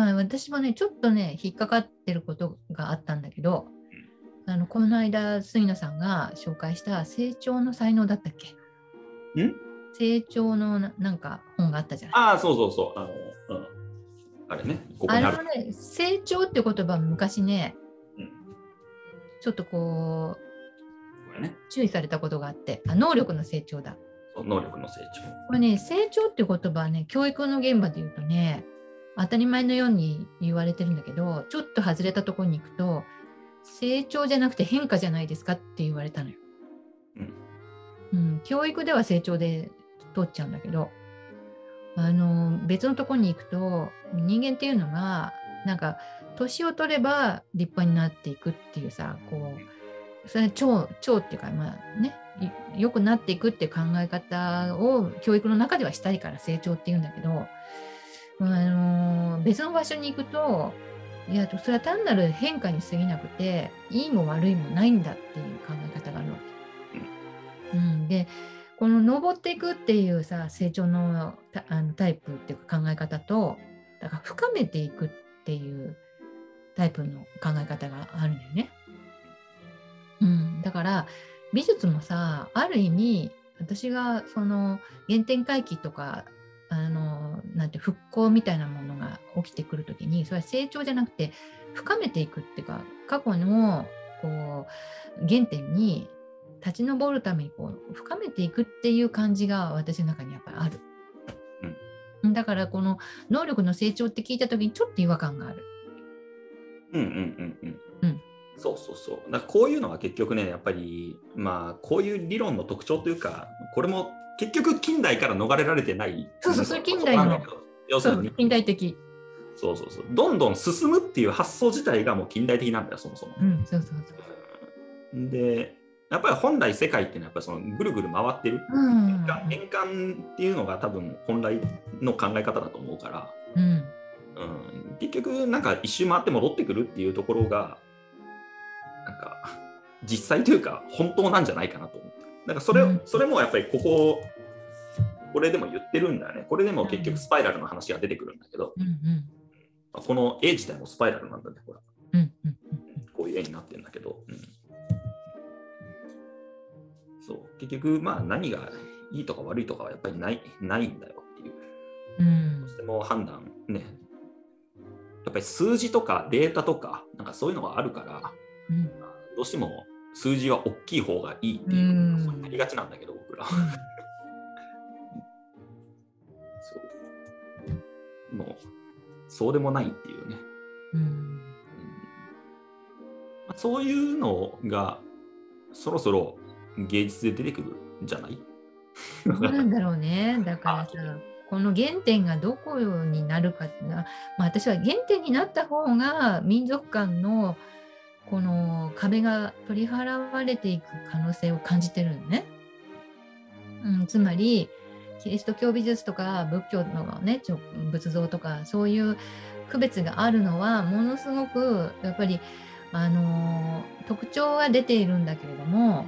まあ私もねちょっとね引っかかってることがあったんだけど、あのこの間杉野さんが紹介した成長の才能だったっけ？ん？成長のななんか本があったじゃない？ああ、そうそうそう。あの、うん。あれね、ここにあれはね成長って言葉昔ね、うん。ちょっとここれね、う注意されたことがあってあ能力の成長だ。能力の成長。これね成長って言葉はね教育の現場で言うとね当たり前のように言われてるんだけどちょっと外れたところに行くと成長じゃなくて変化じゃないですかって言われたのよ。うんうん、教育では成長で通っちゃうんだけどあの別のところに行くと人間っていうのがなんか年を取れば立派になっていくっていうさこうそれは超超っていうかまあねい良くなっていくっていう考え方を教育の中ではしたいから成長っていうんだけど、あの別の場所に行くといやそれは単なる変化に過ぎなくていいも悪いもないんだっていう考え方があるわけ。うん、でこの登っていくっていうさ成長のタあのタイプっていうか考え方とだから深めていくっていうタイプの考え方があるんだよね。うん、だから美術もさある意味私がその原点回帰とかあのなんて復興みたいなものが起きてくるときにそれは成長じゃなくて深めていくっていうか過去のこう原点に立ち上るためにこう深めていくっていう感じが私の中にやっぱりある。だからこの能力の成長って聞いた時にちょっと違和感がある。うんうんうんうん。うんそうそうそう。だからこういうのは結局ね、やっぱり、まあ、こういう理論の特徴というか、これも結局近代から逃れられてない。そうそうそれ近代の要するに、近代的。そうそうそう。どんどん進むっていう発想自体がもう近代的なんだよ、そもそも。うん、そうそうそう。で、やっぱり本来世界っていうのはやっぱりそのぐるぐる回ってる。うん。変換っていうのが多分本来の考え方だと思うから、うん。うん、結局なんか一周回って戻ってくるっていうところがなんか実際というか本当なんじゃないかなと思ってだからそれ,、うんそれもやっぱりこここれでも言ってるんだよねこれでも結局スパイラルの話が出てくるんだけど、うん。うん。この絵自体もスパイラルなんだねほらうん。うん。こういう絵になってるんだけど、うんそう結局まあ何がいいとか悪いとかはやっぱりないないんだよっていううんどうしても判断ね、やっぱり数字とかデータとか、なんかそういうのがあるから、うん。どうしても数字は大きい方がいいっていうう、んそうなりがちなんだけど、僕ら。そう。もう、そうでもないっていうね。うん。うんまあそういうのが、そろそろ芸術で出てくるんじゃない？どうなんだろうね。だからさ、この原点がどこになるかっていうのは、まあ、私は原点になった方が民族間のこの壁が取り払われていく可能性を感じてるのね。うん、つまりキリスト教美術とか仏教のね仏像とかそういう区別があるのはものすごくやっぱりあの特徴は出ているんだけれども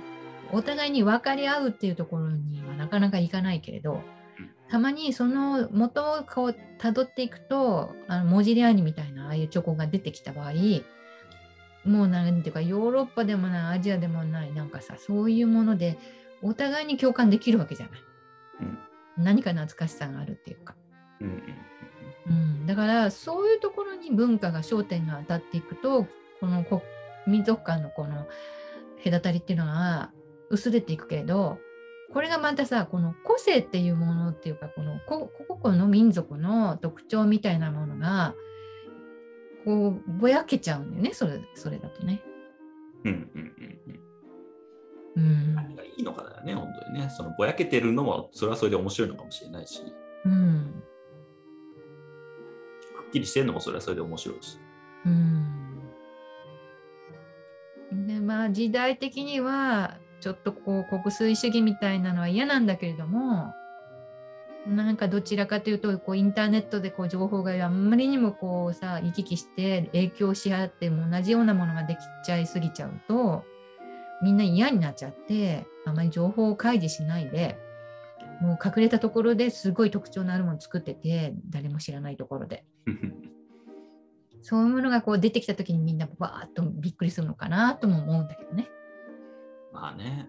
お互いに分かり合うっていうところにはなかなかいかないけれどたまにその元をこう辿っていくとあのモジリアーニみたいなああいうチョコが出てきた場合もうなんていうかヨーロッパでもないアジアでもないなんかさそういうものでお互いに共感できるわけじゃない。うん何か懐かしさがあるっていうか。うんうんうん、だからそういうところに文化が焦点が当たっていくとこのこ民族間のこの隔たりっていうのが薄れていくけれどこれがまたさこの個性っていうものっていうかこのこ個々の民族の特徴みたいなものがこうぼやけちゃうんだよねそれそれだとね。うんうんうんうんうん何がいいのかだよね、本当にね。そのぼやけてるのも、それはそれで面白いのかもしれないし、うんくっきりしてるのもそれはそれで面白いし。うんでまあ時代的にはちょっとこう国粋主義みたいなのは嫌なんだけれどもなんかどちらかというとこうインターネットでこう情報があんまりにもこうさ行き来して影響し合っても同じようなものができちゃいすぎちゃうとみんな嫌になっちゃってあまり情報を開示しないでもう隠れたところですごい特徴のあるものを作ってて誰も知らないところで。そういうものがこう出てきた時にみんなわーっとびっくりするのかなとも思うんだけどね。まあね。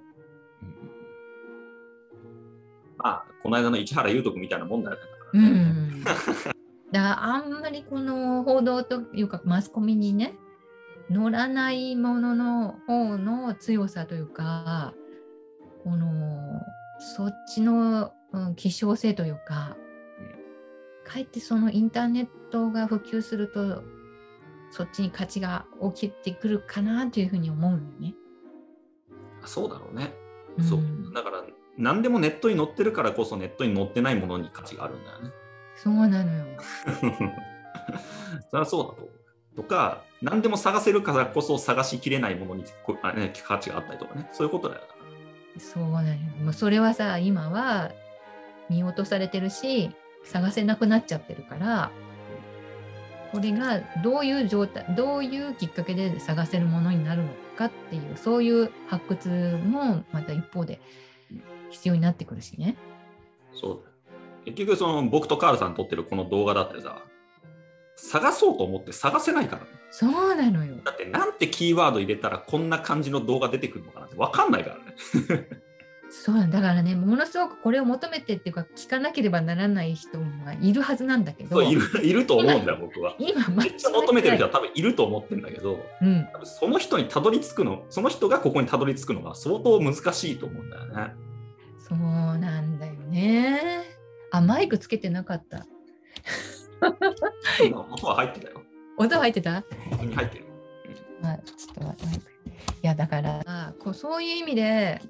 うんまあ、この間の市原優斗君みたいなもんだよね。う。ん、だからあんまりこの報道というかマスコミにね乗らないものの方の強さというかこのそっちの、うん、希少性というかかえってそのインターネットが普及するとそっちに価値が起きてくるかなというふうに思うのね。そうだろうね。うんそう。だから、何でもネットに載ってるからこそネットに載ってないものに価値があるんだよね。そうなのよ。それはそうだと思う。とか、何でも探せるからこそ探しきれないものに価値があったりとかね。そういうことだよ。そうなのよ。もうそれはさ今は見落とされてるし探せなくなっちゃってるからこれがどういう状態どういうきっかけで探せるものになるのかっていうそういう発掘もまた一方で必要になってくるしね。そう。結局、その僕とカールさん撮ってるこの動画だってさ、探そうと思って探せないからね。そうなのよ。だって、なんてキーワード入れたらこんな感じの動画出てくるのかなって分かんないからね。そうなんだからねものすごくこれを求めてっていうか聞かなければならない人がいるはずなんだけどそういるいると思うんだよ、僕は。今めっちゃ求めてる人じは多分いると思ってるんだけど。うん多分その人にたどり着くの、その人がここにたどり着くのが相当難しいと思うんだよね。そうなんだよね。あ、マイクつけてなかった。今音は入ってたよ。音入ってた？普通に入ってる。あちょっと待って。いや、だから、こうそういう意味で、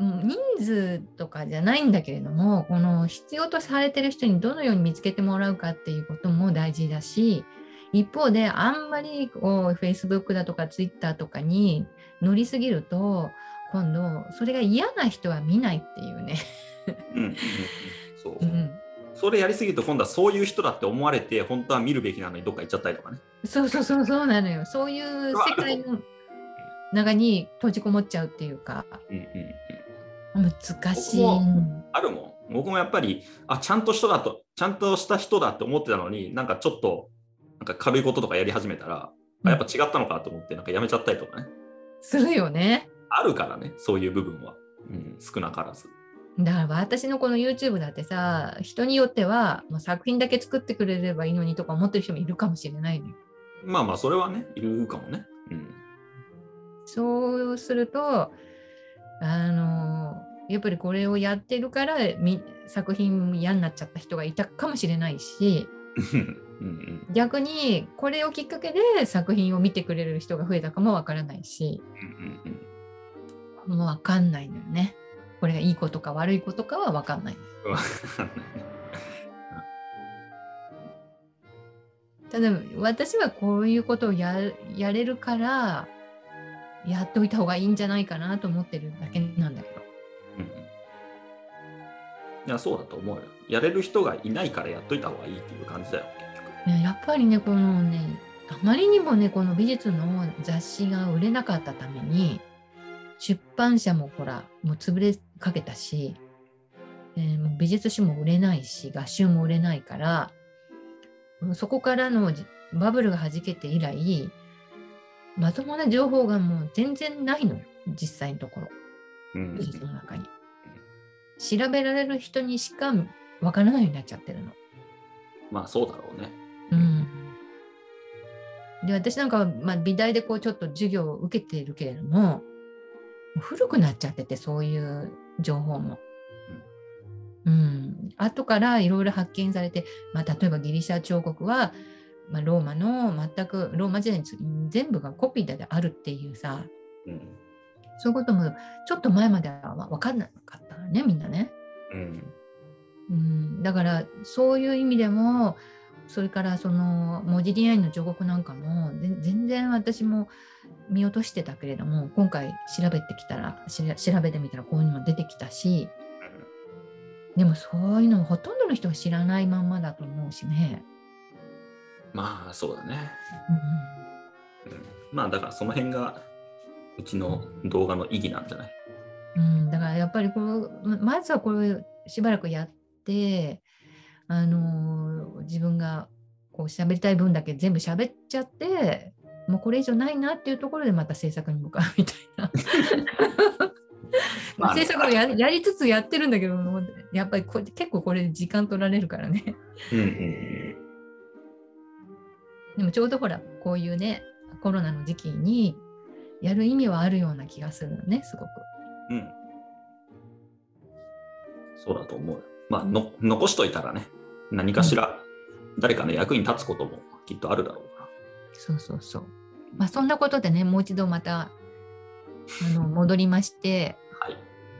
うん人数とかじゃないんだけれども、この必要とされてる人にどのように見つけてもらうかっていうことも大事だし、一方であんまりこう Facebook だとか Twitter とかに乗りすぎると、今度それが嫌な人は見ないっていうね。うんうんうん、そうう。ん、それやりすぎると今度はそういう人だって思われて本当は見るべきなのにどっか行っちゃったりとかね。そうそうそうそうなのよ。そういう世界の中に閉じこもっちゃうっていうか、うんうんうん難しい。僕あるもん。僕もやっぱりあちゃんと人だとちゃんとした人だって思ってたのになんかちょっとなんか軽いこととかやり始めたら、あやっぱ違ったのかと思ってなんかやめちゃったりとかね。するよね。あるからねそういう部分は、うん、少なからず。だから私のこの YouTube だってさ、人によってはもう作品だけ作ってくれればいいのにとか思ってる人もいるかもしれないのよ。まあまあそれはねいるかもね。うん。そうすると、あの、やっぱりこれをやってるからみ作品嫌になっちゃった人がいたかもしれないし、うんうん。逆にこれをきっかけで作品を見てくれる人が増えたかもわからないし、うんうんもうわかんないのよね。これがいいことか悪いことかはわかんない。うんただ私はこういうことをややれるからやっておいた方がいいんじゃないかなと思ってるだけなんだけど。うんうんいやそうだと思うよ。やれる人がいないからやっといた方がいいっていう感じだよ結局。ねやっぱりねこのねあまりにもねこの美術の雑誌が売れなかったために出版社もほらもう潰れかけたし、えーもう美術誌も売れないし画集も売れないからそこからのじバブルがはじけて以来まともな情報がもう全然ないのよ実際のところうん美術の中に。調べられる人にしかわからないようになっちゃってるの。まあそうだろうね。うんで私なんかは、まあ、美大でこうちょっと授業を受けているけれども古くなっちゃっててそういう情報も。うん、後からいろいろ発見されて、まあ、例えばギリシャ彫刻は、まあ、ローマの全くローマ時代につ全部がコピーであるっていうさ。うん。そういうこともちょっと前までは分かんなかったねみんなね。うん。うん、だからそういう意味でもそれからその文字 DI の彫刻なんかもぜ全然私も見落としてたけれども今回調べてきたらしら調べてみたらこういうのも出てきたしでもそういうのほとんどの人は知らないまんまだと思うしね。まあそうだね。うんうんまあだからその辺がうちの動画の意義なんじゃない？うん、だからやっぱりこのままずはこれしばらくやって、あのー自分がこう喋りたい分だけ全部喋っちゃってもうこれ以上ないなっていうところでまた制作に向かうみたいな。まあ制作をややりつつやってるんだけどやっぱりこ結構これ時間取られるからね。うんうんでもちょうどほらこういうねコロナの時期にやる意味はあるような気がするのねすごく。うん。うん。そうだと思うよ。まあの、残しといたらね、何かしら誰かの役に立つこともきっとあるだろうから。そうそうそう。まあそんなことでねもう一度またあの戻りまして